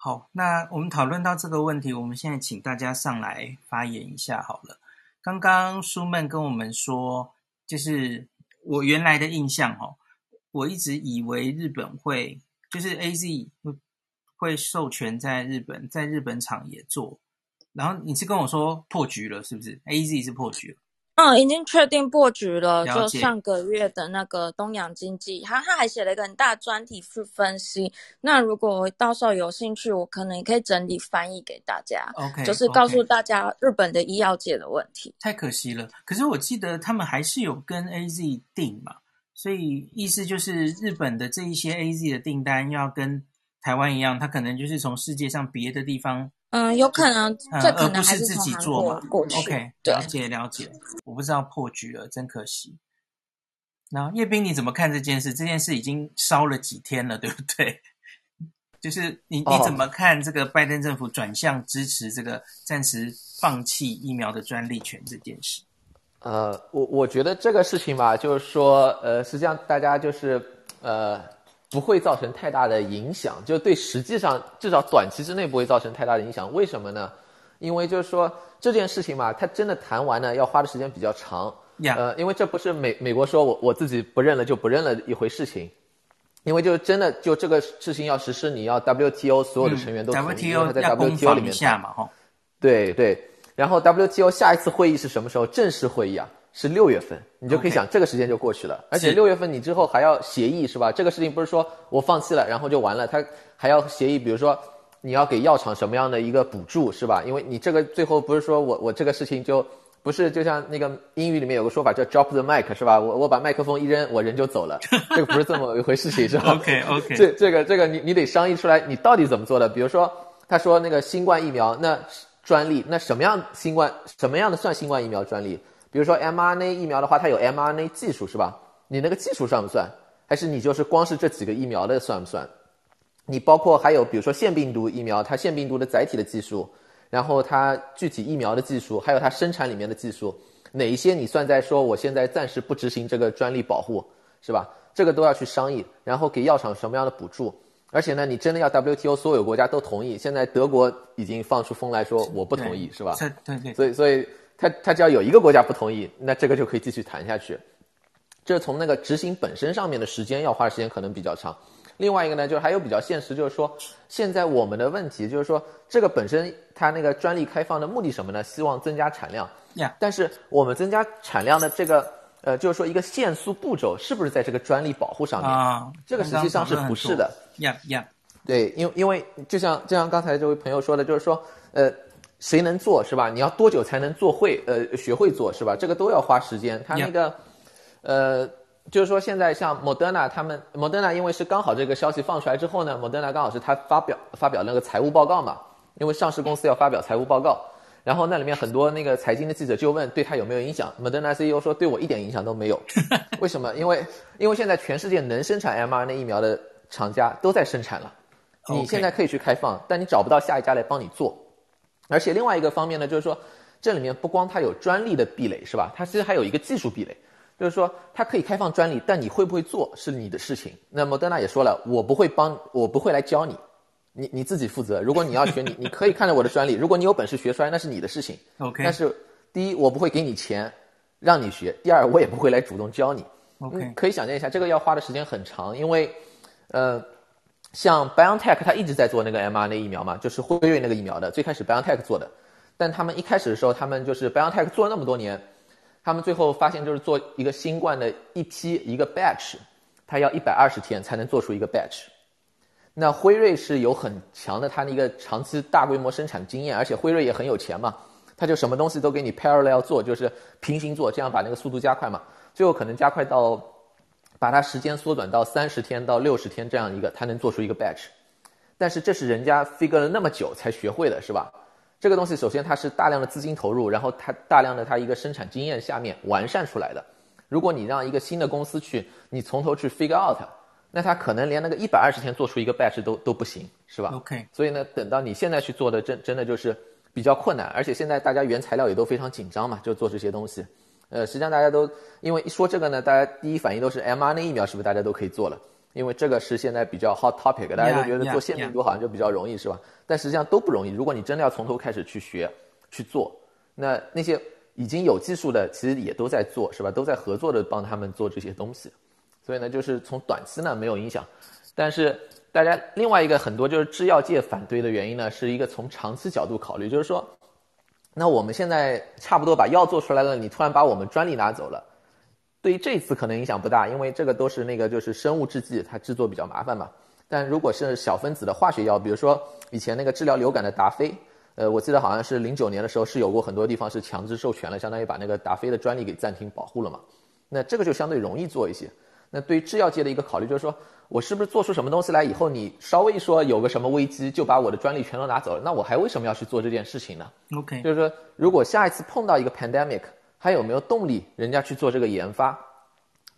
好，那我们讨论到这个问题，我们现在请大家上来发言一下好了。刚刚舒曼跟我们说，就是我原来的印象哦，我一直以为日本会就是 AZ 会会授权在日本，在日本厂也做。然后你是跟我说破局了，是不是？AZ 是破局了。嗯，已经确定破局了。了就上个月的那个东洋经济，他他还写了一个很大专题去分析。那如果到时候有兴趣，我可能也可以整理翻译给大家。OK，就是告诉大家日本的医药界的问题。太可惜了。可是我记得他们还是有跟 AZ 订嘛，所以意思就是日本的这一些 AZ 的订单要跟台湾一样，他可能就是从世界上别的地方。嗯，有可能，嗯、这可能还是自己做嘛。过去 OK，了解了解。我不知道破局了，真可惜。那叶斌，你怎么看这件事？这件事已经烧了几天了，对不对？就是你你怎么看这个拜登政府转向支持这个暂时放弃疫苗的专利权这件事？呃，我我觉得这个事情吧，就是说，呃，实际上大家就是呃。不会造成太大的影响，就对实际上至少短期之内不会造成太大的影响。为什么呢？因为就是说这件事情嘛，它真的谈完呢，要花的时间比较长。呃，因为这不是美美国说我我自己不认了就不认了一回事情，因为就真的就这个事情要实施，你要 WTO 所有的成员都同意，嗯、他在 WTO 里面对对，然后 WTO 下一次会议是什么时候？正式会议啊。是六月份，你就可以想这个时间就过去了而且六月份你之后还要协议是吧？这个事情不是说我放弃了然后就完了，他还要协议，比如说你要给药厂什么样的一个补助是吧？因为你这个最后不是说我我这个事情就不是就像那个英语里面有个说法叫 drop the mic 是吧？我我把麦克风一扔，我人就走了，这个不是这么一回事情是吧？OK OK，这这个这个你你得商议出来你到底怎么做的？比如说他说那个新冠疫苗那专利那什么样新冠什么样的算新冠疫苗专利？比如说 mRNA 疫苗的话，它有 mRNA 技术是吧？你那个技术算不算？还是你就是光是这几个疫苗的算不算？你包括还有比如说腺病毒疫苗，它腺病毒的载体的技术，然后它具体疫苗的技术，还有它生产里面的技术，哪一些你算在说我现在暂时不执行这个专利保护是吧？这个都要去商议，然后给药厂什么样的补助？而且呢，你真的要 WTO 所有国家都同意？现在德国已经放出风来说我不同意是吧？对对对。所以所以。他他只要有一个国家不同意，那这个就可以继续谈下去。这从那个执行本身上面的时间要花的时间可能比较长。另外一个呢，就是还有比较现实，就是说现在我们的问题就是说，这个本身它那个专利开放的目的什么呢？希望增加产量。但是我们增加产量的这个呃，就是说一个限速步骤是不是在这个专利保护上面？啊，uh, 这个实际上是不是的。Yeah, yeah. 对，因为因为就像就像刚才这位朋友说的，就是说呃。谁能做是吧？你要多久才能做会？呃，学会做是吧？这个都要花时间。他那个.呃，就是说现在像莫德纳他们，莫德纳因为是刚好这个消息放出来之后呢，莫德纳刚好是他发表发表那个财务报告嘛，因为上市公司要发表财务报告，然后那里面很多那个财经的记者就问对他有没有影响，莫德纳 CEO 说对我一点影响都没有。为什么？因为因为现在全世界能生产 mRNA 疫苗的厂家都在生产了你现在可以去开放，但你找不到下一家来帮你做。而且另外一个方面呢，就是说，这里面不光它有专利的壁垒，是吧？它其实还有一个技术壁垒，就是说它可以开放专利，但你会不会做是你的事情。那么莫德纳也说了，我不会帮，我不会来教你，你你自己负责。如果你要学，你你可以看着我的专利，如果你有本事学出来，那是你的事情。OK。但是第一，我不会给你钱让你学；第二，我也不会来主动教你。OK。可以想象一下，这个要花的时间很长，因为，呃。像 BioNTech，它一直在做那个 mRNA 疫苗嘛，就是辉瑞那个疫苗的。最开始 BioNTech 做的，但他们一开始的时候，他们就是 BioNTech 做了那么多年，他们最后发现就是做一个新冠的一批一个 batch，它要一百二十天才能做出一个 batch。那辉瑞是有很强的它的一个长期大规模生产经验，而且辉瑞也很有钱嘛，他就什么东西都给你 parallel 做，就是平行做，这样把那个速度加快嘛，最后可能加快到。把它时间缩短到三十天到六十天这样一个，它能做出一个 batch，但是这是人家 figure 了那么久才学会的，是吧？这个东西首先它是大量的资金投入，然后它大量的它一个生产经验下面完善出来的。如果你让一个新的公司去，你从头去 figure out，那它可能连那个一百二十天做出一个 batch 都都不行，是吧？OK。所以呢，等到你现在去做的，真真的就是比较困难，而且现在大家原材料也都非常紧张嘛，就做这些东西。呃，实际上大家都因为一说这个呢，大家第一反应都是 mRNA 疫苗是不是大家都可以做了？因为这个是现在比较 hot topic，大家都觉得做腺病毒好像就比较容易.是吧？但实际上都不容易。如果你真的要从头开始去学去做，那那些已经有技术的其实也都在做是吧？都在合作的帮他们做这些东西。所以呢，就是从短期呢没有影响，但是大家另外一个很多就是制药界反对的原因呢，是一个从长期角度考虑，就是说，那我们现在差不多把药做出来了，你突然把我们专利拿走了。对于这一次可能影响不大，因为这个都是那个就是生物制剂，它制作比较麻烦嘛。但如果是小分子的化学药，比如说以前那个治疗流感的达菲，呃，我记得好像是零九年的时候是有过很多地方是强制授权了，相当于把那个达菲的专利给暂停保护了嘛。那这个就相对容易做一些。那对于制药界的一个考虑就是说，我是不是做出什么东西来以后，你稍微说有个什么危机，就把我的专利全都拿走了？那我还为什么要去做这件事情呢？OK，就是说如果下一次碰到一个 pandemic。还有没有动力，人家去做这个研发，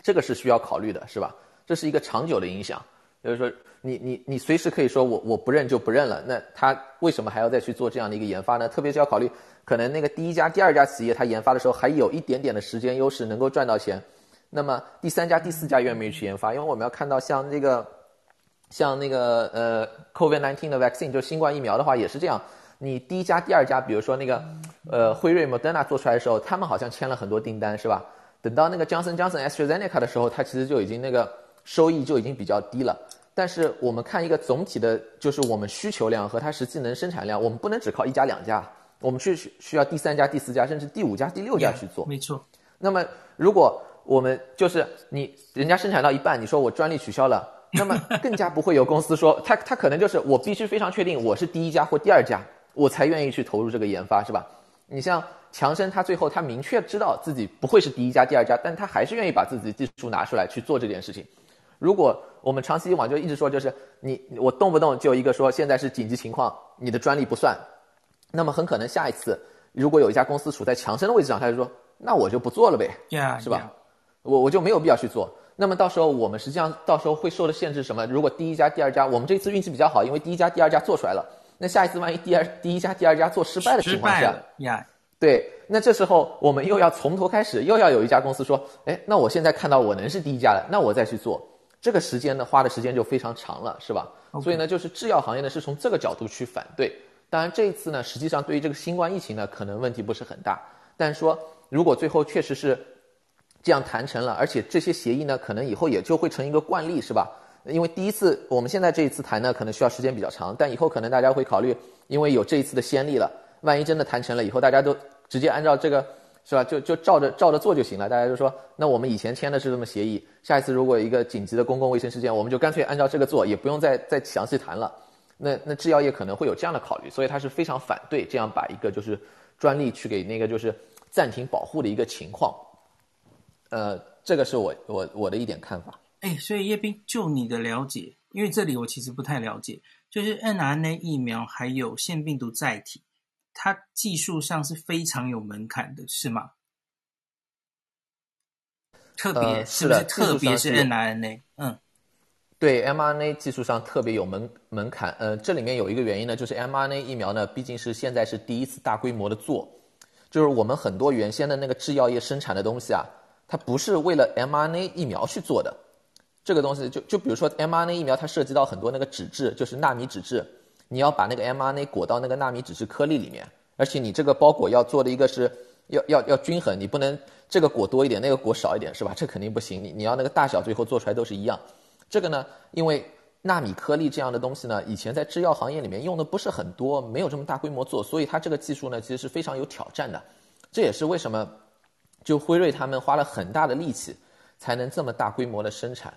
这个是需要考虑的，是吧？这是一个长久的影响。就是说你，你你你随时可以说我我不认就不认了，那他为什么还要再去做这样的一个研发呢？特别是要考虑，可能那个第一家、第二家企业他研发的时候还有一点点的时间优势，能够赚到钱。那么第三家、第四家愿不愿意去研发？因为我们要看到像这个，像那个呃，COVID-19 的 vaccine 就新冠疫苗的话，也是这样。你第一家、第二家，比如说那个，呃，辉瑞、Moderna 做出来的时候，他们好像签了很多订单，是吧？等到那个 Johnson Johnson、AstraZeneca 的时候，它其实就已经那个收益就已经比较低了。但是我们看一个总体的，就是我们需求量和它实际能生产量，我们不能只靠一家两家，我们去需要第三家、第四家，甚至第五家、第六家去做。没错。那么如果我们就是你人家生产到一半，你说我专利取消了，那么更加不会有公司说他他可能就是我必须非常确定我是第一家或第二家。我才愿意去投入这个研发，是吧？你像强生，他最后他明确知道自己不会是第一家、第二家，但他还是愿意把自己的技术拿出来去做这件事情。如果我们长期以往就一直说，就是你我动不动就一个说现在是紧急情况，你的专利不算，那么很可能下一次如果有一家公司处在强生的位置上，他就说那我就不做了呗，yeah, 是吧？我我就没有必要去做。那么到时候我们实际上到时候会受的限制什么？如果第一家、第二家，我们这次运气比较好，因为第一家、第二家做出来了。那下一次万一第二第一家第二家做失败的情况下，呀，对，那这时候我们又要从头开始，又要有一家公司说，哎，那我现在看到我能是第一家了，那我再去做，这个时间呢，花的时间就非常长了，是吧.所以呢，就是制药行业呢是从这个角度去反对。当然这一次呢，实际上对于这个新冠疫情呢，可能问题不是很大，但是说如果最后确实是这样谈成了，而且这些协议呢，可能以后也就会成一个惯例，是吧？因为第一次，我们现在这一次谈呢，可能需要时间比较长，但以后可能大家会考虑，因为有这一次的先例了，万一真的谈成了，以后大家都直接按照这个，是吧？就就照着照着做就行了。大家就说，那我们以前签的是这么协议，下一次如果一个紧急的公共卫生事件，我们就干脆按照这个做，也不用再再详细谈了。那那制药业可能会有这样的考虑，所以他是非常反对这样把一个就是专利去给那个就是暂停保护的一个情况。呃，这个是我我我的一点看法。哎，所以叶斌，就你的了解，因为这里我其实不太了解，就是 mRNA 疫苗还有腺病毒载体，它技术上是非常有门槛的，是吗？特别、呃、是不是？特别是 mRNA，嗯，对，mRNA 技术上特别有门门槛。呃，这里面有一个原因呢，就是 mRNA 疫苗呢，毕竟是现在是第一次大规模的做，就是我们很多原先的那个制药业生产的东西啊，它不是为了 mRNA 疫苗去做的。这个东西就就比如说 mRNA 疫苗，它涉及到很多那个脂质，就是纳米脂质，你要把那个 mRNA 裹到那个纳米脂质颗粒里面，而且你这个包裹要做的一个是要要要均衡，你不能这个裹多一点，那个裹少一点，是吧？这肯定不行，你你要那个大小最后做出来都是一样。这个呢，因为纳米颗粒这样的东西呢，以前在制药行业里面用的不是很多，没有这么大规模做，所以它这个技术呢，其实是非常有挑战的。这也是为什么就辉瑞他们花了很大的力气，才能这么大规模的生产。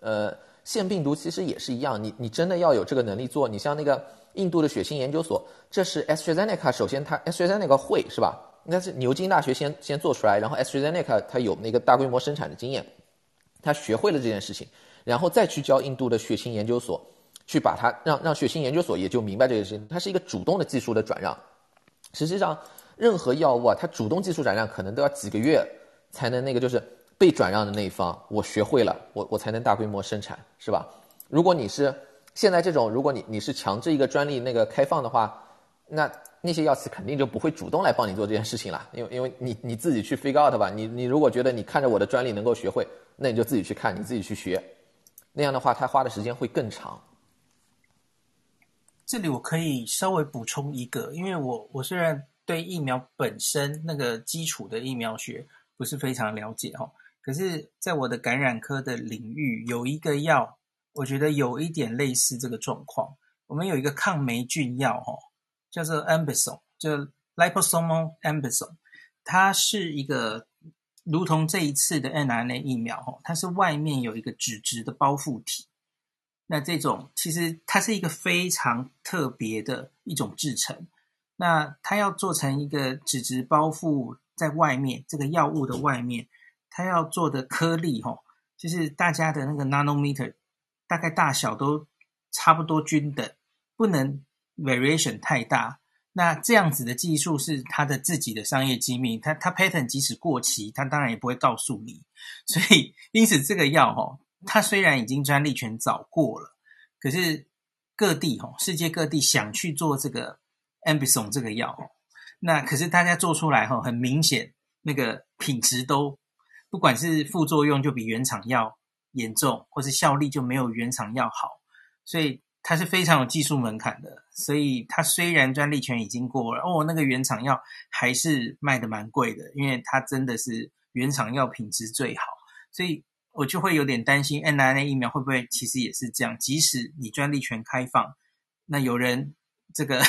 呃，腺病毒其实也是一样，你你真的要有这个能力做。你像那个印度的血清研究所，这是 AstraZeneca，首先它 AstraZeneca 会是吧？应该是牛津大学先先做出来，然后 AstraZeneca 它有那个大规模生产的经验，它学会了这件事情，然后再去教印度的血清研究所，去把它让让血清研究所也就明白这个事情，它是一个主动的技术的转让。实际上，任何药物啊，它主动技术转让可能都要几个月才能那个就是。被转让的那一方，我学会了，我我才能大规模生产，是吧？如果你是现在这种，如果你你是强制一个专利那个开放的话，那那些药企肯定就不会主动来帮你做这件事情了，因为 因为你你自己去 figure out 吧，你你如果觉得你看着我的专利能够学会，那你就自己去看，你自己去学，那样的话，他花的时间会更长。这里我可以稍微补充一个，因为我我虽然对疫苗本身那个基础的疫苗学不是非常了解哈，可是在我的感染科的领域，有一个药，我觉得有一点类似这个状况。我们有一个抗霉菌药哈，叫做 Ambisome，就 Liposomal Ambisome，它是一个如同这一次的 mRNA 疫苗哈，它是外面有一个脂质的包覆体。那这种其实它是一个非常特别的一种制成，那它要做成一个脂质包覆在外面，这个药物的外面，它要做的颗粒吼，就是大家的那个 nanometer，大概大小都差不多均等，不能 variation 太大。那这样子的技术是它的自己的商业机密，它它 patent 即使过期，它当然也不会告诉你。所以因此这个药吼。它虽然已经专利权早过了，可是各地吼，世界各地想去做这个 a m b i s o n 这个药，那可是大家做出来后，很明显那个品质都，不管是副作用就比原厂药严重，或是效力就没有原厂药好，所以它是非常有技术门槛的。所以它虽然专利权已经过了，哦，那个原厂药还是卖的蛮贵的，因为它真的是原厂药品质最好，所以。我就会有点担心，mRNA 疫苗会不会其实也是这样？即使你专利权开放，那有人这个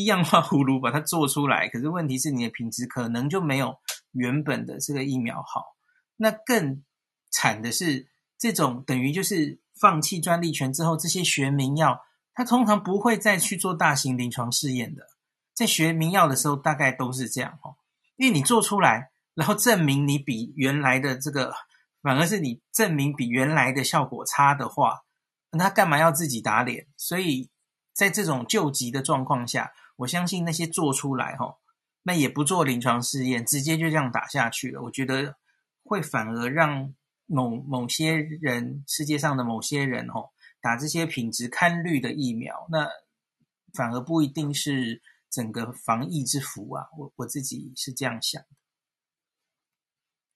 一样画葫芦把它做出来，可是问题是你的品质可能就没有原本的这个疫苗好。那更惨的是，这种等于就是放弃专利权之后，这些学名药它通常不会再去做大型临床试验的。在学名药的时候，大概都是这样哦，因为你做出来，然后证明你比原来的这个。反而是你证明比原来的效果差的话，那他干嘛要自己打脸？所以在这种救急的状况下，我相信那些做出来哈，那也不做临床试验，直接就这样打下去了。我觉得会反而让某某些人，世界上的某些人哈，打这些品质堪虑的疫苗，那反而不一定是整个防疫之福啊。我我自己是这样想的。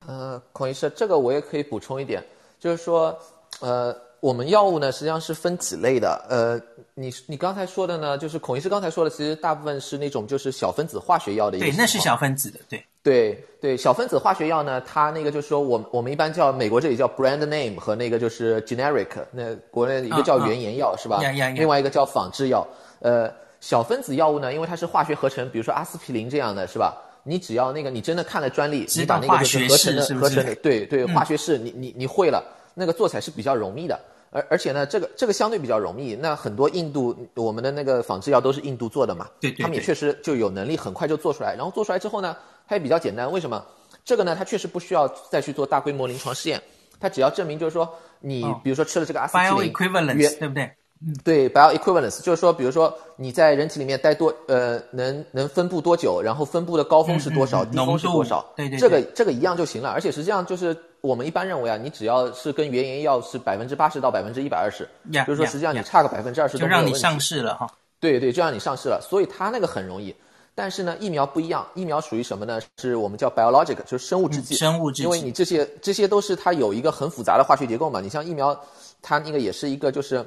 呃，孔医师，这个我也可以补充一点，就是说，呃，我们药物呢实际上是分几类的。呃，你你刚才说的呢，就是孔医师刚才说的，其实大部分是那种就是小分子化学药的一个。对，那是小分子的，对。对对，小分子化学药呢，它那个就是说，我我们一般叫美国这里叫 brand name 和那个就是 generic，那国内一个叫原研药、哦、是吧？另外一个叫仿制药。呃，小分子药物呢，因为它是化学合成，比如说阿司匹林这样的是吧？你只要那个，你真的看了专利，你把那个就是合成的合成的，对对，化学式，你你你会了，那个做起来是比较容易的。而而且呢，这个这个相对比较容易。那很多印度我们的那个仿制药都是印度做的嘛，对对，他们也确实就有能力很快就做出来。然后做出来之后呢，它也比较简单。为什么？这个呢，它确实不需要再去做大规模临床试验，它只要证明就是说，你比如说吃了这个阿司匹林，bioequivalence，对不对？嗯，对，bioequivalence 就是说，比如说你在人体里面待多，呃，能能分布多久，然后分布的高峰是多少，嗯嗯、低峰是多少，对对，这个这个一样就行了。而且实际上就是我们一般认为啊，你只要是跟原研药是百分之八十到百分之一百二十，就是说实际上你差个百分之二十。就让你上市了哈。对对，就让你上市了。所以它那个很容易，但是呢，疫苗不一样，疫苗属于什么呢？是我们叫 biologic，就是生物制剂。生物制剂。因为你这些这些都是它有一个很复杂的化学结构嘛。你像疫苗，它那个也是一个就是。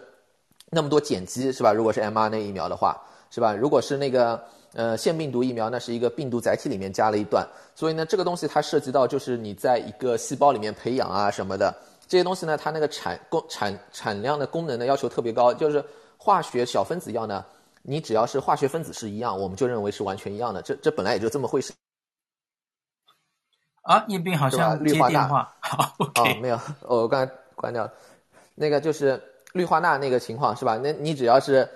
那么多碱基是吧？如果是 mRNA 疫苗的话，是吧？如果是那个呃腺病毒疫苗，那是一个病毒载体里面加了一段，所以呢，这个东西它涉及到就是你在一个细胞里面培养啊什么的这些东西呢，它那个产功产产量的功能的要求特别高。就是化学小分子药呢，你只要是化学分子是一样，我们就认为是完全一样的。这这本来也就这么回事。啊，叶斌好像接电话，好，OK，哦，没有，我刚才关掉了，那个就是。氯化钠那个情况是吧？那你只要是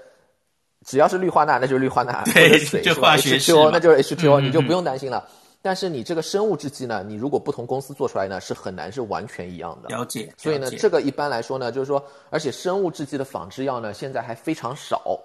只要是氯化钠，那就是氯化钠，对，水就化学式，H2O 那就是 H2O，嗯，你就不用担心了。但是你这个生物制剂呢，你如果不同公司做出来呢，是很难是完全一样的。了解。所以呢，这个一般来说呢，就是说，而且生物制剂的仿制药呢，现在还非常少。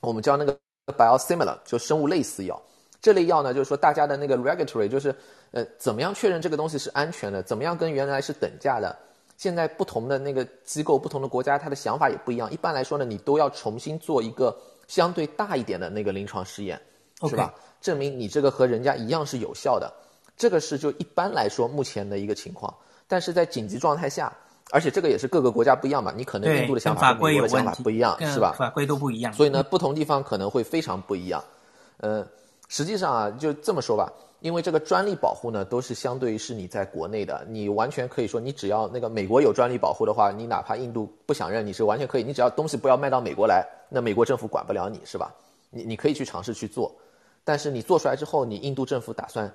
我们叫那个 biosimilar，就生物类似药。这类药呢，就是说大家的那个 regulatory，就是呃，怎么样确认这个东西是安全的？怎么样跟原来是等价的？现在不同的那个机构、不同的国家，它的想法也不一样。一般来说呢，你都要重新做一个相对大一点的那个临床试验.是吧？证明你这个和人家一样是有效的。这个是就一般来说目前的一个情况。但是在紧急状态下，而且这个也是各个国家不一样嘛，你可能印度的想法跟美国的想法不一样，是吧？法规都不一样，所以呢，不同地方可能会非常不一样。呃，实际上啊，就这么说吧，因为这个专利保护呢，都是相对于是你在国内的，你完全可以说，你只要那个美国有专利保护的话，你哪怕印度不想认，你是完全可以，你只要东西不要卖到美国来，那美国政府管不了你是吧？你你可以去尝试去做，但是你做出来之后，你印度政府打算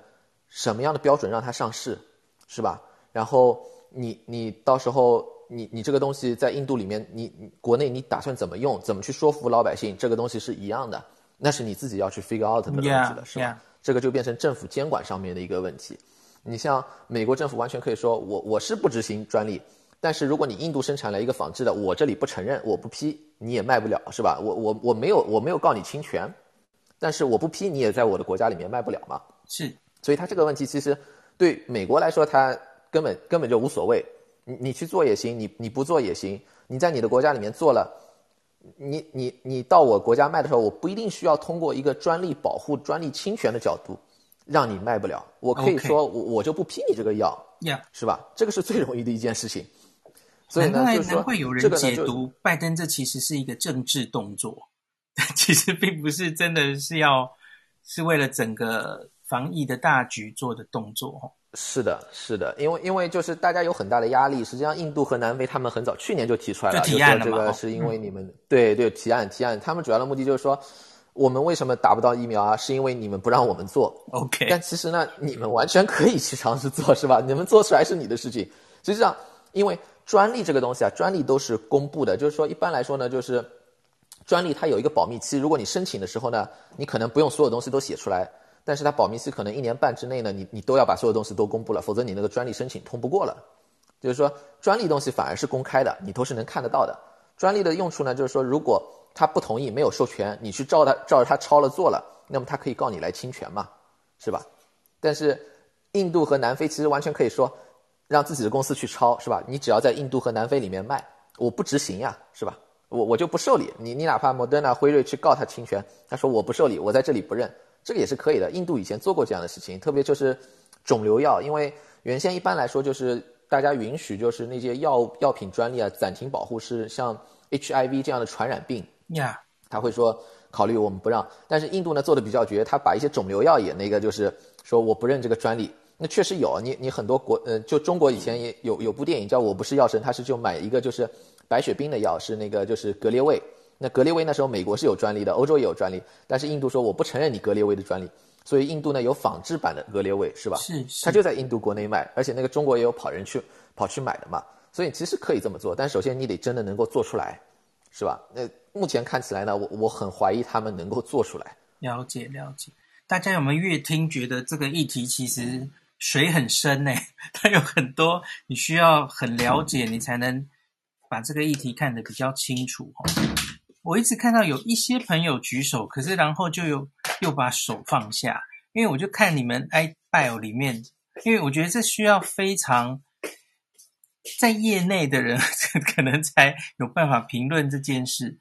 什么样的标准让它上市，是吧？然后。你你到时候你你这个东西在印度里面，你你国内你打算怎么用？怎么去说服老百姓？这个东西是一样的，那是你自己要去 figure out 的东西了，是吧？这个就变成政府监管上面的一个问题。你像美国政府完全可以说，我我是不执行专利，但是如果你印度生产了一个仿制的，我这里不承认，我不批，你也卖不了，是吧？我我我没有我没有告你侵权，但是我不批，你也在我的国家里面卖不了嘛。是，所以他这个问题其实对美国来说，他。根本根本就无所谓，你你去做也行，你你不做也行。你在你的国家里面做了，你你你到我国家卖的时候，我不一定需要通过一个专利保护、专利侵权的角度让你卖不了。我可以说，我我就不批你这个药.是吧？这个是最容易的一件事情。所以呢，难怪就是说，难怪有人解读拜登这其实是一个政治动作，但其实并不是真的是要是为了整个防疫的大局做的动作。是的，是的，因为因为就是大家有很大的压力。实际上，印度和南非他们很早去年就提出来了，就，提案了就说这个是因为你们、嗯、对对提案提案，他们主要的目的就是说，我们为什么打不到疫苗啊？是因为你们不让我们做。OK，但其实呢，你们完全可以去尝试做，是吧？你们做出来是你的事情。实际上，因为专利这个东西啊，专利都是公布的，就是说一般来说呢，就是专利它有一个保密期，如果你申请的时候呢，你可能不用所有东西都写出来。但是它保密期可能一年半之内呢，你你都要把所有东西都公布了，否则你那个专利申请通不过了。就是说，专利东西反而是公开的，你都是能看得到的。专利的用处呢，就是说，如果他不同意、没有授权，你去照他照着他抄了做了，那么他可以告你来侵权嘛，是吧？但是印度和南非其实完全可以说，让自己的公司去抄，是吧？你只要在印度和南非里面卖，我不执行呀，是吧？我我就不受理。你你哪怕莫德纳、辉瑞去告他侵权，他说我不受理，我在这里不认。这个也是可以的，印度以前做过这样的事情，特别就是肿瘤药，因为原先一般来说就是大家允许就是那些药药品专利啊暂停保护是像 HIV 这样的传染病，呀，他会说考虑我们不让，但是印度呢做的比较绝，他把一些肿瘤药也那个就是说我不认这个专利，那确实有，你你很多国呃就中国以前也有有部电影叫我不是药神，他是就买一个就是白血病的药是那个就是格列卫。那格列卫那时候美国是有专利的，欧洲也有专利，但是印度说我不承认你格列卫的专利，所以印度呢有仿制版的格列卫，是吧？是，是，它就在印度国内卖，而且那个中国也有跑人去跑去买的嘛，所以其实可以这么做，但首先你得真的能够做出来，是吧？那目前看起来呢，我我很怀疑他们能够做出来。了解了解，大家有没有越听觉得这个议题其实水很深呢？它有很多你需要很了解，你才能把这个议题看得比较清楚哦。我一直看到有一些朋友举手，可是然后就有又把手放下，因为我就看你们 iBio 里面，因为我觉得这需要非常在业内的人 可能才有办法评论这件事。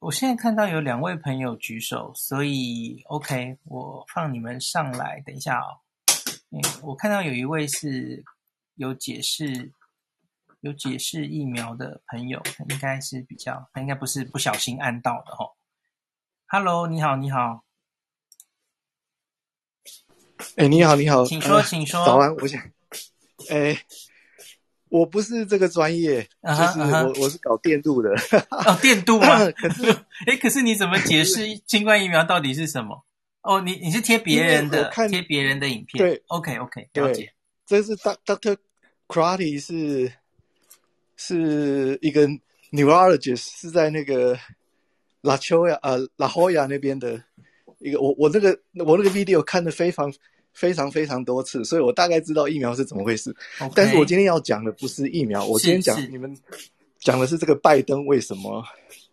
我现在看到有两位朋友举手，所以 OK，我放你们上来，等一下哦。我看到有一位是有解释。有解释疫苗的朋友，应该是比较，他应该不是不小心按到的哦。Hello，你好，你好。哎，你好，你好，请说，请说。早安，我想，哎，我不是这个专业，uh -huh, 就是我，uh -huh. 我是搞电镀的。哦，电镀吗？可是，哎，可是你怎么解释 新冠疫苗到底是什么？哦，你你是贴别人的，贴别人的影片。对，OK OK，了解。这是 Doctor Karate 是。是一个 neurologist，是在那个拉丘亚呃拉霍亚那边的一个，我我那个我那个 video 看的非常非常非常多次，所以我大概知道疫苗是怎么回事。Okay. 但是我今天要讲的不是疫苗，我今天讲你们讲的是这个拜登为什么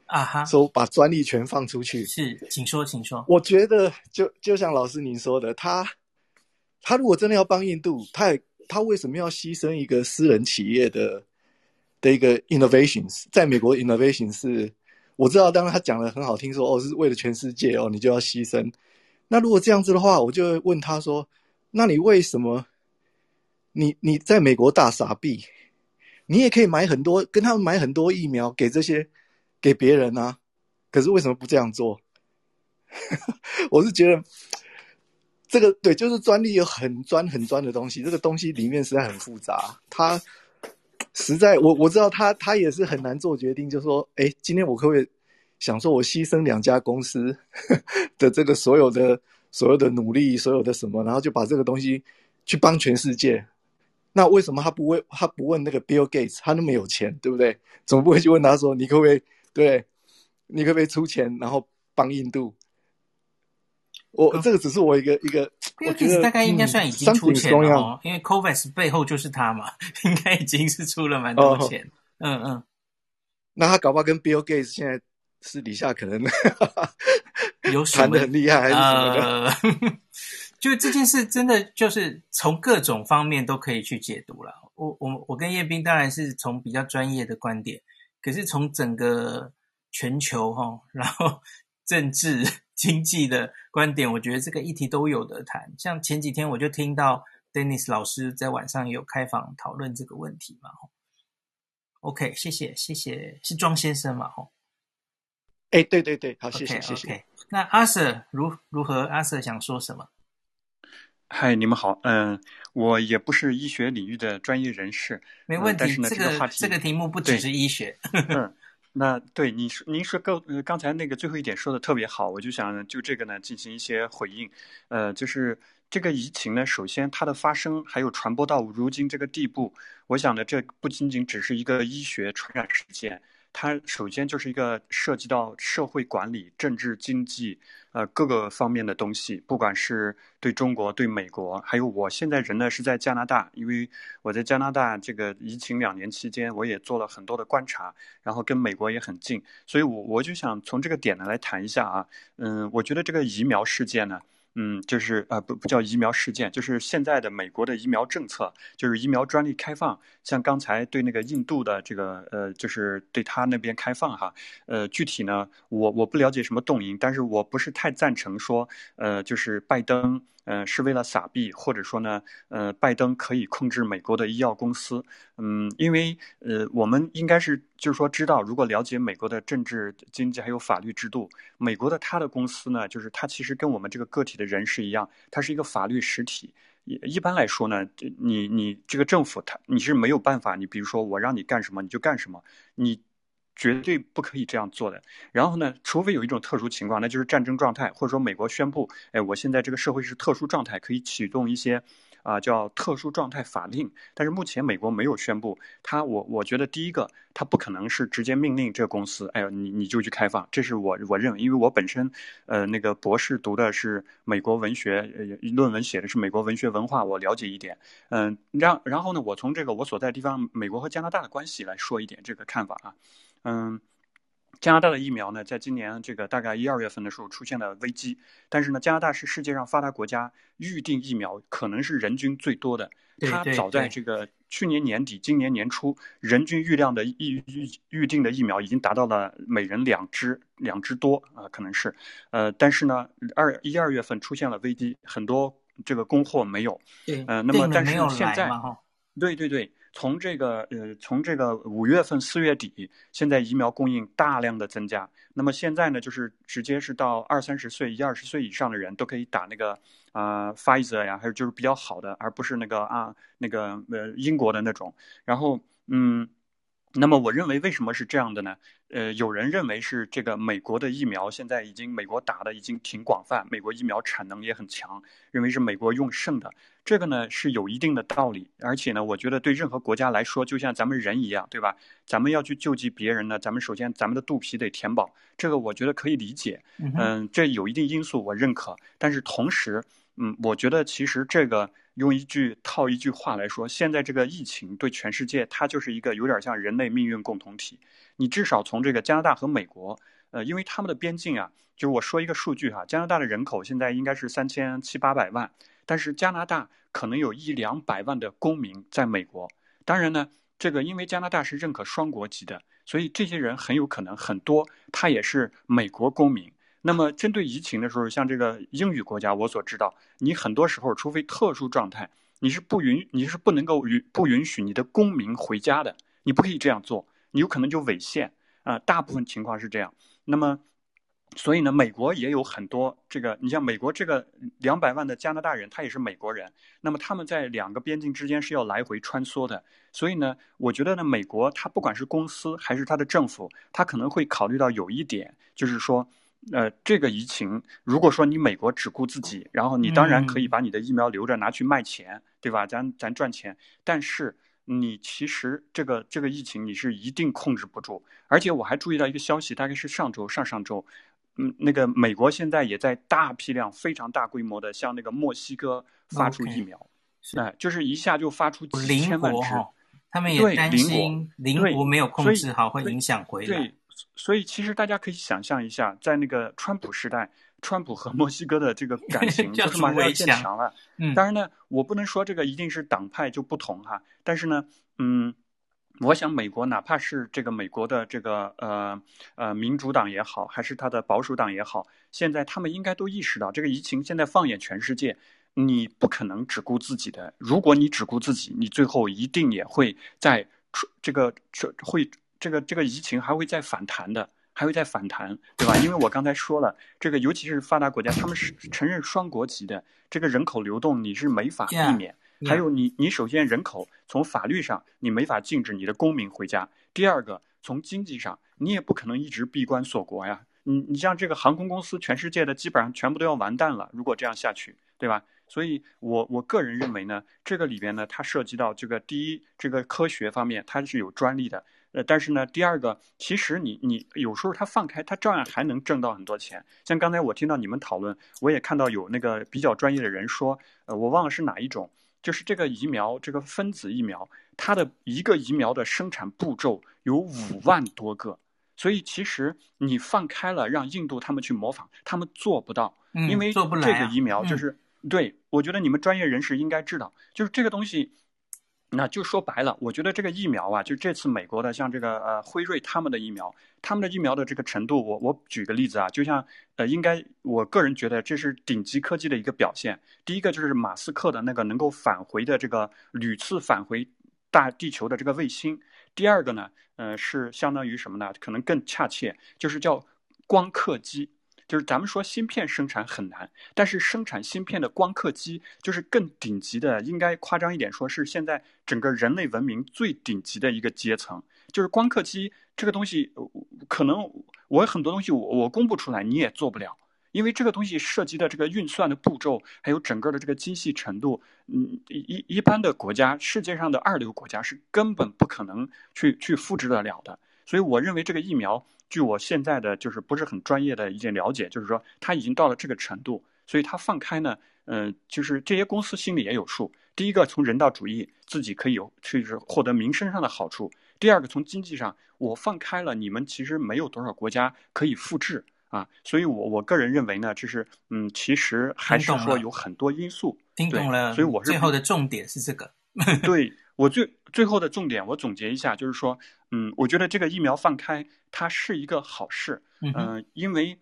啊哈说把专利权放出去。是，请说，请说。我觉得就就像老师您说的，他他如果真的要帮印度，他也他为什么要牺牲一个私人企业的？的一个 innovations，在美国 innovations 是我知道，当然他讲的很好听说，哦是为了全世界哦，你就要牺牲。那如果这样子的话，我就问他说，那你为什么你你在美国大傻逼，你也可以买很多，跟他们买很多疫苗给这些给别人啊。可是为什么不这样做？我是觉得这个对，就是专利有很专很专的东西，这个东西里面实在很复杂。他实在，我我知道他他也是很难做决定，就是说，哎，今天我可不可以想说，我牺牲两家公司 的这个所有的所有的努力，所有的什么，然后就把这个东西去帮全世界。那为什么他不问他不问那个 Bill Gates，他那么有钱，对不对？总不会去问他说，你可不可以对，你可不可以出钱，然后帮印度？我、哦、这个只是我一个一个，我觉得大概应该算已经出钱了哦，因为 COVAX 背后就是他嘛，应该已经是出了蛮多钱。哦、嗯嗯，那他搞不好跟 Bill Gates 现在私底下可能有 谈得很厉害，还是什么的？呃、就这件事真的就是从各种方面都可以去解读了。我我我跟叶斌当然是从比较专业的观点，可是从整个全球哈，然后政治。经济的观点，我觉得这个议题都有得谈。像前几天我就听到 Dennis 老师在晚上有开房讨论这个问题嘛。OK，谢谢谢谢，是庄先生嘛？吼，哎，对对对，好谢谢谢谢。Okay. 那阿 Sir 如如何？阿 Sir 想说什么？嗨，你们好，嗯，我也不是医学领域的专业人士，没问题。但是呢，这个、这个题这个题目不只是医学。嗯那对您说，您说刚刚才那个最后一点说的特别好，我就想就这个呢进行一些回应，呃，就是这个疫情呢，首先它的发生还有传播到如今这个地步，我想呢，这不仅仅只是一个医学传染事件。它首先就是一个涉及到社会管理、政治、经济，呃各个方面的东西。不管是对中国、对美国，还有我现在人呢是在加拿大，因为我在加拿大这个疫情两年期间，我也做了很多的观察，然后跟美国也很近，所以我我就想从这个点呢来谈一下啊，嗯，我觉得这个疫苗事件呢。嗯，就是啊，不不叫疫苗事件，就是现在的美国的疫苗政策，就是疫苗专利开放。像刚才对那个印度的这个呃，就是对他那边开放哈，呃，具体呢，我我不了解什么动因，但是我不是太赞成说，呃，就是拜登。呃，是为了撒币，或者说呢，呃，拜登可以控制美国的医药公司，嗯，因为呃，我们应该是就是说知道，如果了解美国的政治、经济还有法律制度，美国的他的公司呢，就是他其实跟我们这个个体的人是一样，它是一个法律实体。一般来说呢，你你这个政府他你是没有办法，你比如说我让你干什么你就干什么，你。绝对不可以这样做的。然后呢，除非有一种特殊情况，那就是战争状态，或者说美国宣布，哎，我现在这个社会是特殊状态，可以启动一些啊、叫特殊状态法令。但是目前美国没有宣布，他我我觉得第一个，他不可能是直接命令这个公司，哎呦你你就去开放，这是我我认为，因为我本身呃那个博士读的是美国文学，呃论文写的是美国文学文化，我了解一点。嗯，然然后呢，我从这个我所在地方美国和加拿大的关系来说一点这个看法啊。嗯，加拿大的疫苗呢，在今年这个大概一二月份的时候出现了危机，但是呢，加拿大是世界上发达国家预定疫苗可能是人均最多的。它早在这个去年年底、今年年初，人均预量的预预预定的疫苗已经达到了每人两支两支多啊，可能是。呃，但是呢，二一二月份出现了危机，很多这个供货没有。对。呃，那么但是现在，对对对。从这个呃，从这个五月份四月底，现在疫苗供应大量的增加。那么现在呢，就是直接是到二三十岁、一二十岁以上的人都可以打那个啊、呃、Pfizer 呀，还有就是比较好的，而不是那个啊那个呃英国的那种。然后嗯。那么我认为为什么是这样的呢？呃，有人认为是这个美国的疫苗现在已经美国打的已经挺广泛，美国疫苗产能也很强，认为是美国用剩的。这个呢是有一定的道理，而且呢，我觉得对任何国家来说，就像咱们人一样，对吧？咱们要去救济别人呢，咱们首先咱们的肚皮得填饱，这个我觉得可以理解。嗯、呃，这有一定因素我认可，但是同时，嗯，我觉得其实这个。用一句套一句话来说，现在这个疫情对全世界，它就是一个有点像人类命运共同体。你至少从这个加拿大和美国，呃，因为他们的边境啊，就是我说一个数据哈，加拿大的人口现在应该是三千七八百万，但是加拿大可能有一两百万的公民在美国。当然呢，这个因为加拿大是认可双国籍的，所以这些人很有可能很多他也是美国公民。那么，针对疫情的时候，像这个英语国家，我所知道，你很多时候，除非特殊状态，你是不允，你是不能够允不允许你的公民回家的。你不可以这样做，你有可能就违宪啊。大部分情况是这样。那么。所以呢，美国也有很多这个，你像美国这个两百万的加拿大人，他也是美国人。那么他们在两个边境之间是要来回穿梭的。所以呢，我觉得呢，美国它不管是公司还是它的政府，它可能会考虑到有一点，就是说，呃，这个疫情，如果说你美国只顾自己，然后你当然可以把你的疫苗留着拿去卖钱，对吧？咱咱赚钱。但是你其实这个这个疫情你是一定控制不住。而且我还注意到一个消息，大概是上周上上周。嗯，那个美国现在也在大批量、非常大规模的向那个墨西哥发出疫苗，哎就是一下就发出几千万支。他们也担心邻国没有控制好会影响回来。对，所以其实大家可以想象一下，在那个川普时代，川普和墨西哥的这个感情 就是马上要变强了。嗯，当然呢，我不能说这个一定是党派就不同哈，但是呢，嗯。我想，美国哪怕是这个美国的这个呃呃民主党也好，还是他的保守党也好，现在他们应该都意识到，这个疫情现在放眼全世界，你不可能只顾自己的。如果你只顾自己，你最后一定也会在出这个这会这个这个疫情还会再反弹的，还会再反弹，对吧？因为我刚才说了，这个尤其是发达国家，他们是承认双国籍的，这个人口流动你是没法避免。Yeah. 还有你，你首先人口从法律上你没法禁止你的公民回家。第二个，从经济上你也不可能一直闭关锁国呀。你你像这个航空公司，全世界的基本上全部都要完蛋了。如果这样下去，对吧？所以我我个人认为呢，这个里边呢，它涉及到这个第一，这个科学方面它是有专利的。呃，但是呢，第二个，其实你你有时候他放开，他照样还能挣到很多钱。像刚才我听到你们讨论，我也看到有那个比较专业的人说，呃，我忘了是哪一种。就是这个疫苗，这个分子疫苗，它的一个疫苗的生产步骤有五万多个，所以其实你放开了，让印度他们去模仿，他们做不到，因为这个疫苗就是，对，我觉得你们专业人士应该知道，就是这个东西。那就说白了，我觉得这个疫苗啊，就这次美国的像这个呃辉瑞他们的疫苗，他们的疫苗的这个程度，我我举个例子啊，就像呃应该我个人觉得这是顶级科技的一个表现。第一个就是马斯克的那个能够返回的这个屡次返回大地球的这个卫星。第二个呢，呃是相当于什么呢？可能更恰切，就是叫光刻机。就是咱们说芯片生产很难，但是生产芯片的光刻机就是更顶级的，应该夸张一点说，是现在整个人类文明最顶级的一个阶层。就是光刻机这个东西，可能我很多东西我我公布出来你也做不了，因为这个东西涉及的这个运算的步骤，还有整个的这个精细程度，嗯，一一般的国家，世界上的二流国家是根本不可能去去复制得了的。所以我认为这个疫苗。据我现在的就是不是很专业的一件了解，就是说它已经到了这个程度，所以它放开呢，嗯、呃，就是这些公司心里也有数。第一个从人道主义自己可以有，就是获得民生上的好处；第二个从经济上，我放开了，你们其实没有多少国家可以复制啊。所以我我个人认为呢，就是嗯，其实还是说有很多因素。听懂了，所以我是最后的重点是这个。对。我最最后的重点，我总结一下，就是说，嗯，我觉得这个疫苗放开，它是一个好事，嗯、呃，因为，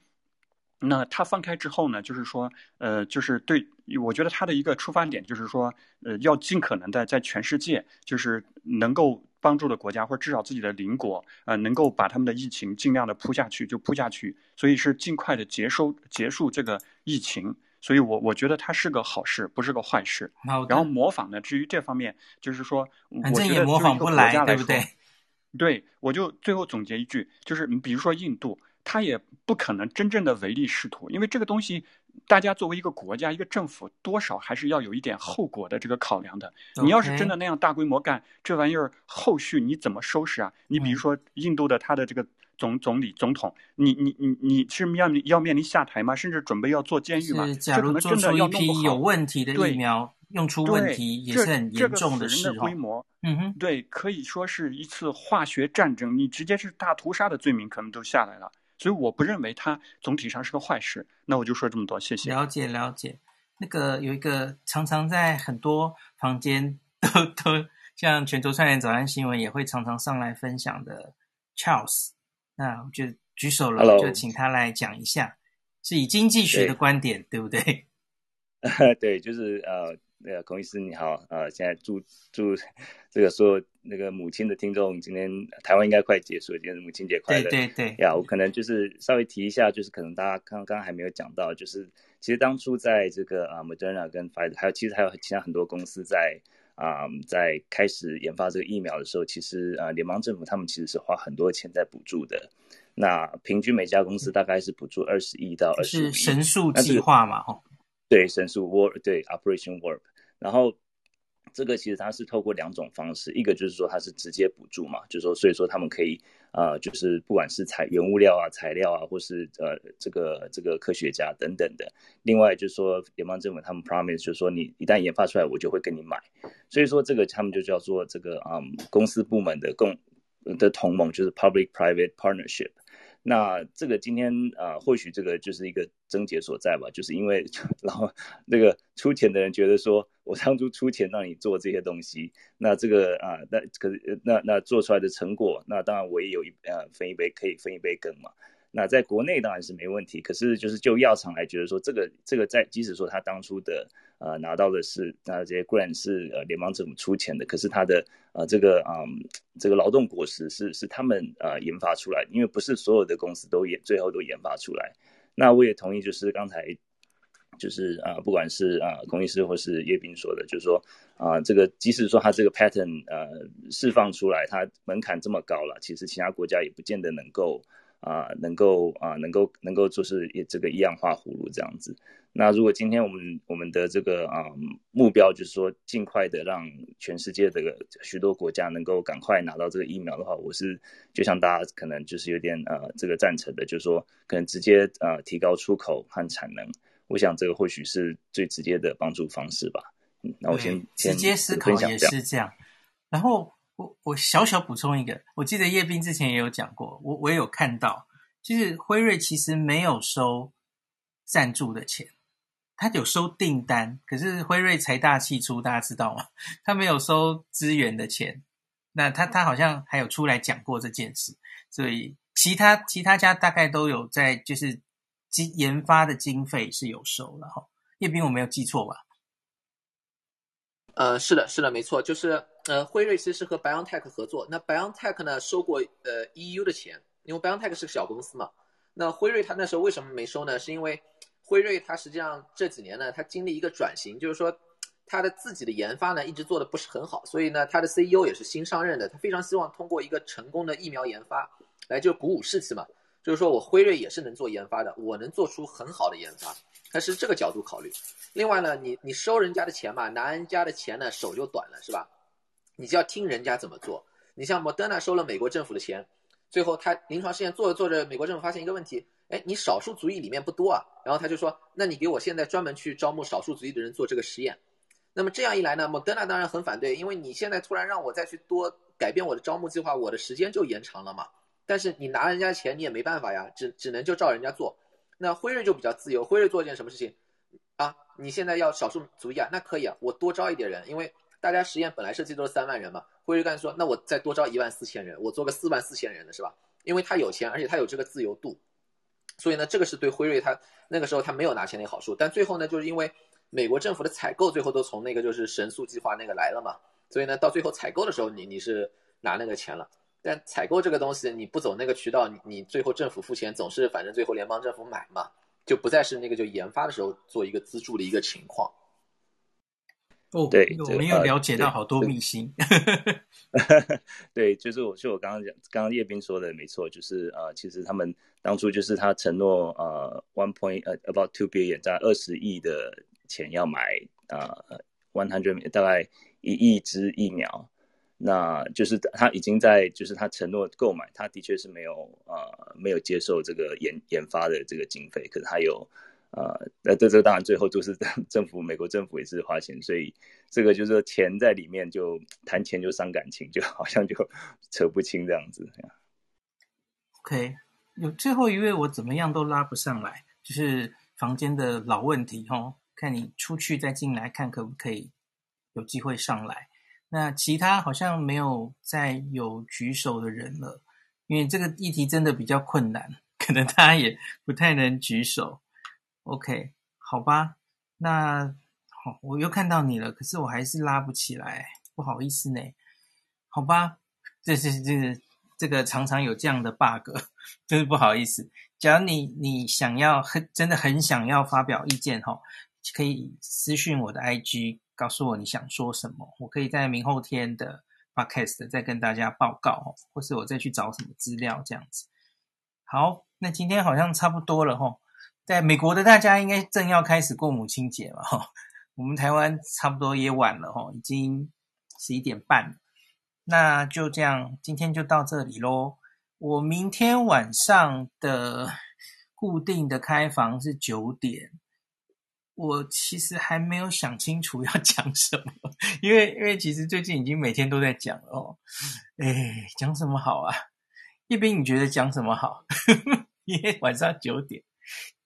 那它放开之后呢，就是说，呃，就是对，我觉得它的一个出发点就是说，呃，要尽可能的在全世界，就是能够帮助的国家，或者至少自己的邻国，呃，能够把他们的疫情尽量的扑下去，就扑下去，所以是尽快的结收结束这个疫情。所以我，我我觉得它是个好事，不是个坏事。然后模仿呢，至于这方面，就是说，我觉得模仿不来，对不对？对，我就最后总结一句，就是你比如说印度，它也不可能真正的唯利是图，因为这个东西，大家作为一个国家、一个政府，多少还是要有一点后果的这个考量的。你要是真的那样大规模干这玩意儿，后续你怎么收拾啊？你比如说印度的它的这个。总总理总统，你你你你是要要面临下台吗？甚至准备要做监狱吗？假如做出一批有问题的疫苗，用出问题也是很严重的事。这个规模，嗯哼，对，可以说是一次化学战争，你直接是大屠杀的罪名可能都下来了。所以我不认为它总体上是个坏事。那我就说这么多，谢谢。了解了解，那个有一个常常在很多房间都都像全球串联早安新闻也会常常上来分享的 Charles。那我就举手了，Hello. 就请他来讲一下，是以经济学的观点，对，对不对？对，就是呃，那个孔医师你好，呃，现在祝祝这个说那个母亲的听众，今天台湾应该快结束，今天是母亲节快乐。对对对。呀，我可能就是稍微提一下，就是可能大家刚刚还没有讲到，就是其实当初在这个啊，Moderna 跟 Pfizer，还有其实还有其他很多公司在啊，在开始研发这个疫苗的时候，其实啊，联邦政府他们其实是花很多钱在补助的。那平均每家公司大概是补助二十亿到二十亿。是神速计划嘛？哈。对，神速 Warp 对 Operation Warp，然后这个其实它是透过两种方式，一个就是说它是直接补助嘛，就是说所以说他们可以啊、就是不管是材原物料啊、材料啊，或是呃这个这个科学家等等的。另外就是说联邦政府他们 promise 就是说你一旦研发出来，我就会跟你买。所以说这个他们就叫做这个嗯公司部门的共的同盟，就是 Public Private Partnership。那这个今天啊、或许这个就是一个症结所在吧，就是因为 然后那个出钱的人觉得说，我当初出钱让你做这些东西，那这个啊，那可是那那做出来的成果，那当然我也有一呃分一杯可以分一杯羹嘛。那在国内当然是没问题，可是就是就药厂来觉得说，这个这个在即使说他当初的呃拿到的是那这些固然是呃联邦政府出钱的，可是他的呃这个嗯这个劳动果实是是他们呃研发出来，因为不是所有的公司都研最后都研发出来。那我也同意，就是刚才就是啊、不管是啊龚医师或是叶斌说的，就是说啊、这个即使说他这个 pattern 呃释放出来，它门槛这么高了，其实其他国家也不见得能够。啊、呃，能够啊、呃，能够能够就是这个一样化葫芦这样子。那如果今天我们我们的这个啊、呃、目标就是说尽快的让全世界这个许多国家能够赶快拿到这个疫苗的话，我是就像大家可能就是有点呃这个赞成的，就是说可能直接呃提高出口和产能。我想这个或许是最直接的帮助方式吧。嗯，那我先直接思考也是这样，然后。我我小小补充一个，我记得叶斌之前也有讲过，我我也有看到，就是辉瑞其实没有收赞助的钱，他有收订单，可是辉瑞财大气粗，大家知道吗？他没有收资源的钱，那他他好像还有出来讲过这件事，所以其他其他家大概都有在就是经研发的经费是有收了哈，叶斌我没有记错吧？呃，是的，是的，没错，就是。呃，辉瑞其实是和 BioNTech 合作，那 BioNTech 呢收过呃 EU 的钱，因为 BioNTech 是个小公司嘛。那辉瑞他那时候为什么没收呢？是因为辉瑞它实际上这几年呢，它经历一个转型，就是说它的自己的研发呢一直做的不是很好，所以呢，它的 CEO 也是新上任的，他非常希望通过一个成功的疫苗研发来就鼓舞士气嘛，就是说我辉瑞也是能做研发的，我能做出很好的研发，他是这个角度考虑。另外呢，你你收人家的钱嘛，拿人家的钱呢手就短了，是吧？你就要听人家怎么做。你像莫德纳收了美国政府的钱，最后他临床试验做着做着，美国政府发现一个问题，哎，你少数族裔里面不多啊，然后他就说，那你给我现在专门去招募少数族裔的人做这个实验。那么这样一来呢，莫德纳当然很反对，因为你现在突然让我再去多改变我的招募计划，我的时间就延长了嘛。但是你拿人家钱，你也没办法呀，只只能就照人家做。那辉瑞就比较自由，辉瑞做一件什么事情啊？你现在要少数族裔啊，那可以啊，我多招一点人，因为。大家实验本来设计都是三万人嘛，辉瑞干说，那我再多招一万四千人，我做个四万四千人的是吧？因为他有钱，而且他有这个自由度，所以呢，这个是对辉瑞他那个时候他没有拿钱的好处。但最后呢，就是因为美国政府的采购最后都从那个就是神速计划那个来了嘛，所以呢，到最后采购的时候你你是拿那个钱了。但采购这个东西你不走那个渠道，你你最后政府付钱总是反正最后联邦政府买嘛，就不再是那个就研发的时候做一个资助的一个情况。哦，对，我们又了解到好多秘辛。对，就是我，就我刚刚讲，刚刚叶斌说的没错，就是呃，其实他们当初就是他承诺呃，one point 呃，about two billion，在二十亿的钱要买呃，one hundred 大概一亿支疫苗，那就是他已经在，就是他承诺购买，他的确是没有呃，没有接受这个研研发的这个经费，可是他有。啊，那这这当然最后就是 政府，美国政府也是花钱，所以这个就是说钱在里面就谈钱就伤感情，就好像就扯不清这样子。OK，有最后一位我怎么样都拉不上来，就是房间的老问题哦，看你出去再进来看可不可以有机会上来。那其他好像没有再有举手的人了，因为这个议题真的比较困难，可能大家也不太能举手。OK，好吧，那好，我又看到你了，可是我还是拉不起来，不好意思呢。好吧，这是这是这个常常有这样的 bug，真是不好意思。假如你你想要很真的很想要发表意见哈，可以私讯我的 IG，告诉我你想说什么，我可以在明后天的 podcast 再跟大家报告，或是我再去找什么资料这样子。好，那今天好像差不多了哈。在美国的大家应该正要开始过母亲节了哈，我们台湾差不多也晚了哈，已经十一点半了。那就这样，今天就到这里喽。我明天晚上的固定的开房是九点，我其实还没有想清楚要 讲什么，因为因为其实最近已经每天都在讲了哦，哎，讲什么好啊？叶斌，你觉得讲什么好？因为晚上九点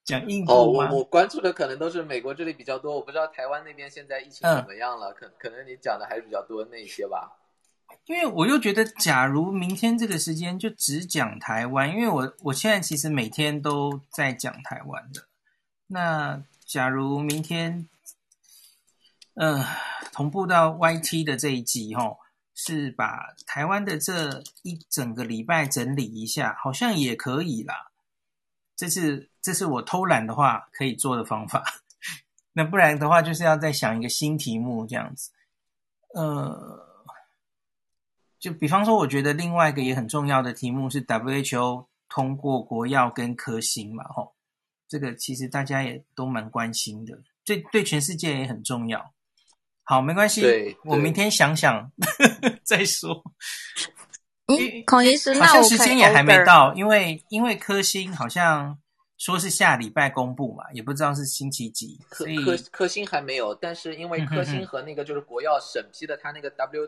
讲印度吗？哦，我我关注的可能都是美国这里比较多，我不知道台湾那边现在疫情怎么样了，嗯、可可能你讲的还是比较多那些吧。因为我又觉得，假如明天这个时间就只讲台湾，因为我我现在其实每天都在讲台湾的。那假如明天，嗯、同步到 YT 的这一集，吼，是把台湾的这一整个礼拜整理一下，好像也可以啦。这是这是我偷懒的话可以做的方法。那不然的话，就是要再想一个新题目这样子，呃。就比方说，我觉得另外一个也很重要的题目是 WHO 通过国药跟科兴嘛，吼，这个其实大家也都蛮关心的，对对，全世界也很重要。好，没关系，我明天想想 再说。嗯，孔医师，好像时间也还没到，因为因为科兴好像说是下礼拜公布嘛，也不知道是星期几。科科科兴还没有，但是因为科兴和那个就是国药审批的，他那个 W。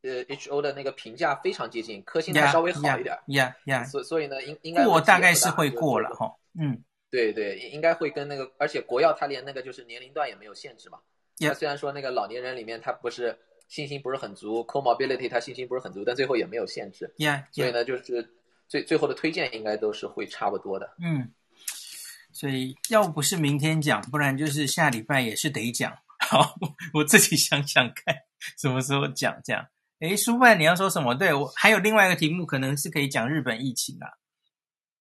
呃，H O 的那个评价非常接近，科兴还稍微好一点。呀呀，所所以呢，应应该过大概是会过了哈。嗯，对对，应该会跟那个，而且国药它连那个就是年龄段也没有限制嘛。它虽然说那个老年人里面他不是信心不是很足，comorbidity 它信心不是很足，但最后也没有限制。呀，所以呢，就是最最后的推荐应该都是会差不多的。嗯，所以要不是明天讲，不然就是下礼拜也是得讲。好，我自己想想看什么时候讲这样。诶，舒曼，你要说什么？对，我还有另外一个题目，可能是可以讲日本疫情啊，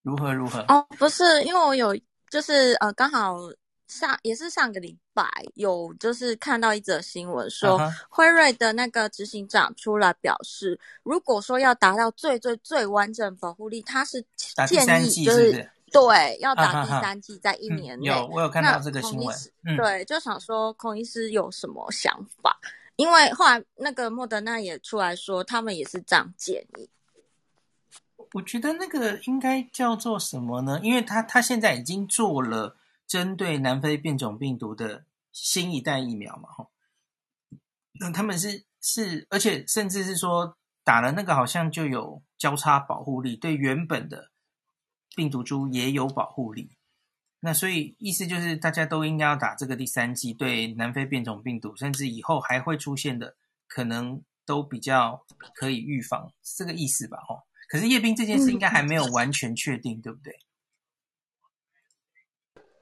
如何如何？哦，不是，因为我有就是呃，刚好上也是上个礼拜有就是看到一则新闻说，辉瑞的那个执行长出来表示，uh. 如果说要达到最最最完整保护力，他是建议就是，对要打第三剂，在一年内。Uh 有，我有看到这个新闻。嗯、对，就想说孔医师有什么想法？因为后来那个莫德纳也出来说，他们也是这样建议。我觉得那个应该叫做什么呢？因为他他现在已经做了针对南非变种病毒的新一代疫苗嘛，哈。那他们是是，而且甚至是说打了那个好像就有交叉保护力，对原本的病毒株也有保护力。那所以意思就是，大家都应该要打这个第三剂，对南非变种病毒，甚至以后还会出现的，可能都比较可以预防，这个意思吧？哦，可是叶斌这件事应该还没有完全确定，嗯，对不对？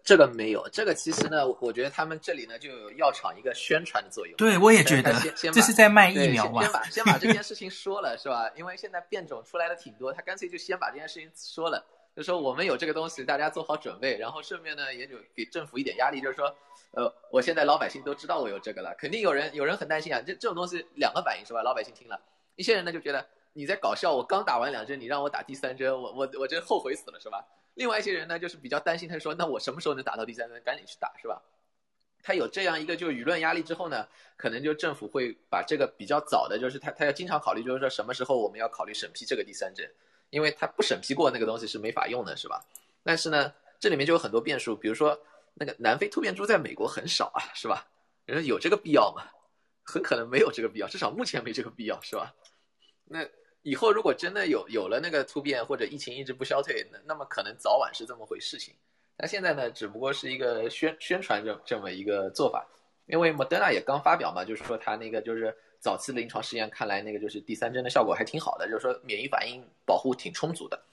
这个没有，这个其实呢，我觉得他们这里呢就有药厂一个宣传的作用。对，我也觉得，先先这是在卖疫苗嘛，先把先把这件事情说了，是吧？因为现在变种出来的挺多，他干脆就先把这件事情说了。就说我们有这个东西，大家做好准备，然后顺便呢也就给政府一点压力，就是说，呃，我现在老百姓都知道我有这个了，肯定有人有人很担心啊，这这种东西两个反应是吧？老百姓听了，一些人呢就觉得你在搞笑，我刚打完两针，你让我打第三针，我我我真后悔死了是吧？另外一些人呢就是比较担心，他说那我什么时候能打到第三针？赶紧去打是吧？他有这样一个就是舆论压力之后呢，可能就政府会把这个比较早的，就是他他要经常考虑，就是说什么时候我们要考虑审批这个第三针。因为他不审批过那个东西是没法用的，是吧？但是呢，这里面就有很多变数，比如说那个南非突变株在美国很少啊，是吧？人说有这个必要吗？很可能没有这个必要，至少目前没这个必要，是吧？那以后如果真的有有了那个突变或者疫情一直不消退，那那么可能早晚是这么回事情。但现在呢，只不过是一个宣宣传这这么一个做法，因为莫德纳也刚发表嘛，就是说他那个就是。早期临床试验看来，那个就是第三针的效果还挺好的，就是说免疫反应保护挺充足的。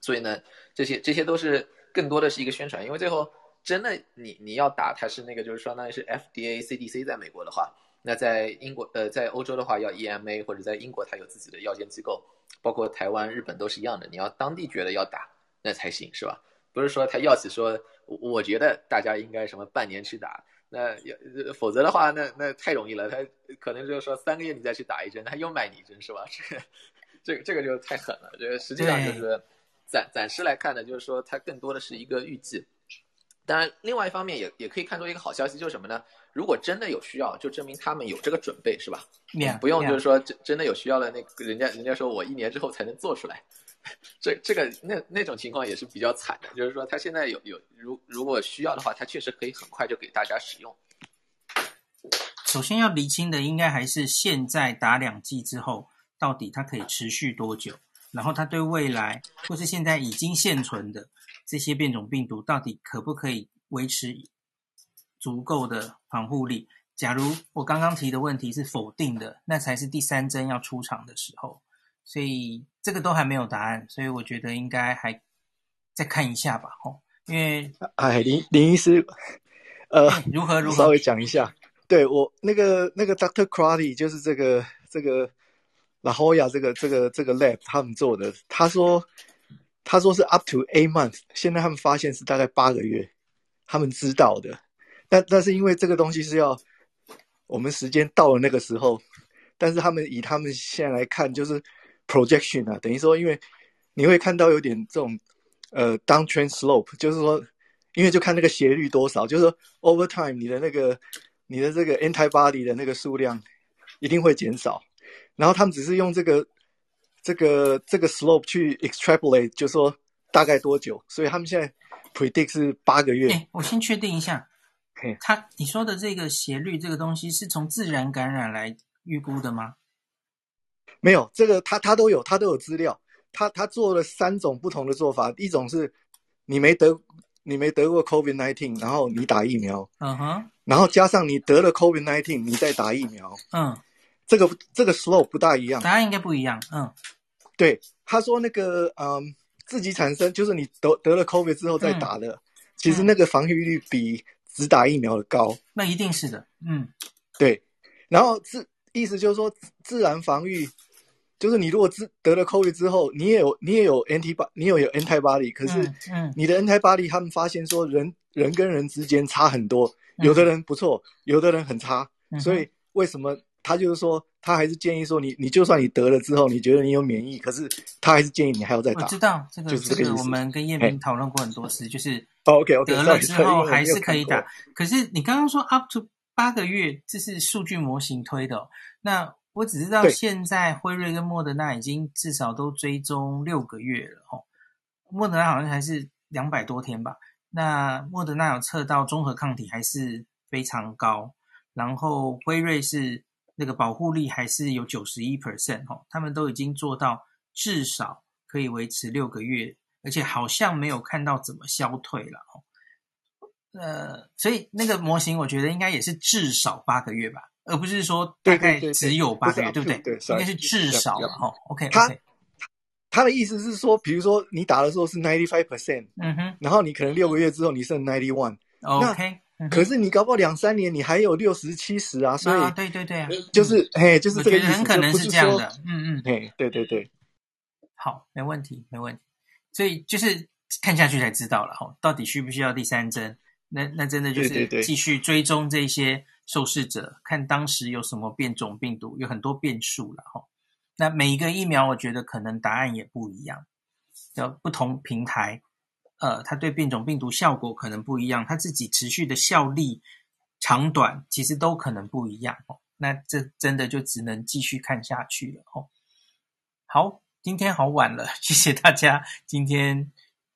所以呢，这些这些都是更多的是一个宣传，因为最后真的你你要打，它是那个就是相当于是 FDA、CDC 在美国的话，那在英国呃在欧洲的话要 EMA 或者在英国它有自己的药监机构，包括台湾、日本都是一样的，你要当地觉得要打那才行是吧？不是说他药企说，我觉得大家应该什么半年去打，那要否则的话那那太容易了，他可能就是说三个月你再去打一针，他又卖你一针是吧？这个这个就太狠了，这个实际上就是暂暂时来看呢，就是说它更多的是一个预计。当然，另外一方面也也可以看作一个好消息，就是什么呢？如果真的有需要，就证明他们有这个准备，是吧？Yeah, 不用就是说真真的有需要了那个人家人家说我一年之后才能做出来，这这个那那种情况也是比较惨的。就是说他现在有有如如果需要的话，他确实可以很快就给大家使用。首先要厘清的应该还是现在打两剂之后，到底它可以持续多久？然后它对未来或是现在已经现存的。这些变种病毒到底可不可以维持足够的防护力？假如我刚刚提的问题是否定的，那才是第三针要出场的时候。所以这个都还没有答案，所以我觉得应该还再看一下吧。吼，因为哎，林林医师，呃，如何如 何稍微讲一下？对我那个那个 Doctor Crotty 就是这个这个 La Jolla 这个这个这个 lab 他们做的，他说。他说是 up to eight months，现在他们发现是大概八个月，他们知道的。但但是因为这个东西是要我们时间到了那个时候，但是他们以他们现在来看，就是 projection 啊，等于说，因为你会看到有点这种呃 downtrend slope，就是说，因为就看那个斜率多少，就是说 over time 你的那个你的这个 antibody 的那个数量一定会减少，然后他们只是用这个。这个这个 slope 去 extrapolate 就说大概多久，所以他们现在 predict 是八个月。哎，我先确定一下，他你说的这个斜率这个东西是从自然感染来预估的吗？没有，这个他他都有，他都有资料。他他做了三种不同的做法，一种是你没得你没得过 COVID nineteen，然后你打疫苗，嗯哼，然后加上你得了 COVID nineteen，你再打疫苗，嗯。这个这个 slope 不大一样，答案应该不一样。嗯，对，他说那个嗯，自己产生就是你得得了 COVID 之后再打的，嗯、其实那个防御率比只打疫苗的高。那一定是的。嗯，对。然后自意思就是说，自然防御就是你如果自得了 COVID 之后，你也有你也有 antibody，你有有 antibody，可是嗯，你的 antibody 他们发现说人人跟人之间差很多，有的人不错，嗯、有的人很差，嗯、所以为什么？他就是说，他还是建议说你，你你就算你得了之后，你觉得你有免疫，可是他还是建议你还要再打。我知道这个，就是我们跟叶明讨论过很多次，就是哦，OK OK，得了之后还是可以打。可是你刚刚说 up to 八个月，这是数据模型推的哦。那我只知道现在辉瑞跟莫德纳已经至少都追踪六个月了哦。莫德纳好像还是两百多天吧。那莫德纳有测到综合抗体还是非常高，然后辉瑞是。那个保护力还是有九十一 percent 哦，他们都已经做到至少可以维持六个月，而且好像没有看到怎么消退了哦。呃，所以那个模型我觉得应该也是至少八个月吧，而不是说大概只有八个月，对不对？对，应该是至少了哈。OK，他他的意思是说，比如说你打的时候是 ninety five percent，嗯哼，然后你可能六个月之后你剩 ninety one，OK。可是你搞不好两三年，你还有六十七十啊，所以、啊、对对对啊，就是、嗯、嘿，就是这个意思，很可能是这样的，嗯嗯，嘿，对对对，好，没问题，没问题，所以就是看下去才知道了哈，到底需不需要第三针？那那真的就是继续追踪这些受试者，对对对，看当时有什么变种病毒，有很多变数了哈。那每一个疫苗，我觉得可能答案也不一样，要不同平台。呃，它对变种病毒效果可能不一样，它自己持续的效力长短其实都可能不一样哦。那这真的就只能继续看下去了哦。好，今天好晚了，谢谢大家今天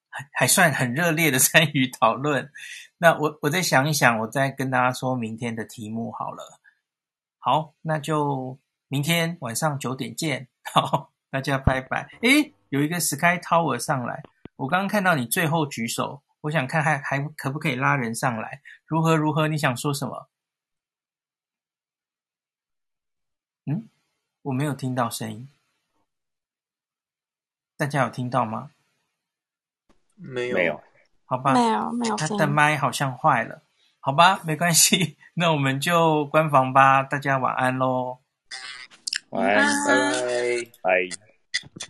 还还算很热烈的 参与讨论。那我我再想一想，我再跟大家说明天的题目好了。好，那就明天晚上九点见。好，大家拜拜。诶，有一个 Sky Tower 上来。我刚刚看到你最后举手，我想看还还可不可以拉人上来？如何如何？你想说什么？嗯，我没有听到声音，大家有听到吗？没有，没有。好吧？没有，没有。他的麦好像坏了，好吧，没关系，那我们就关房吧。大家晚安喽。晚安，拜拜，拜。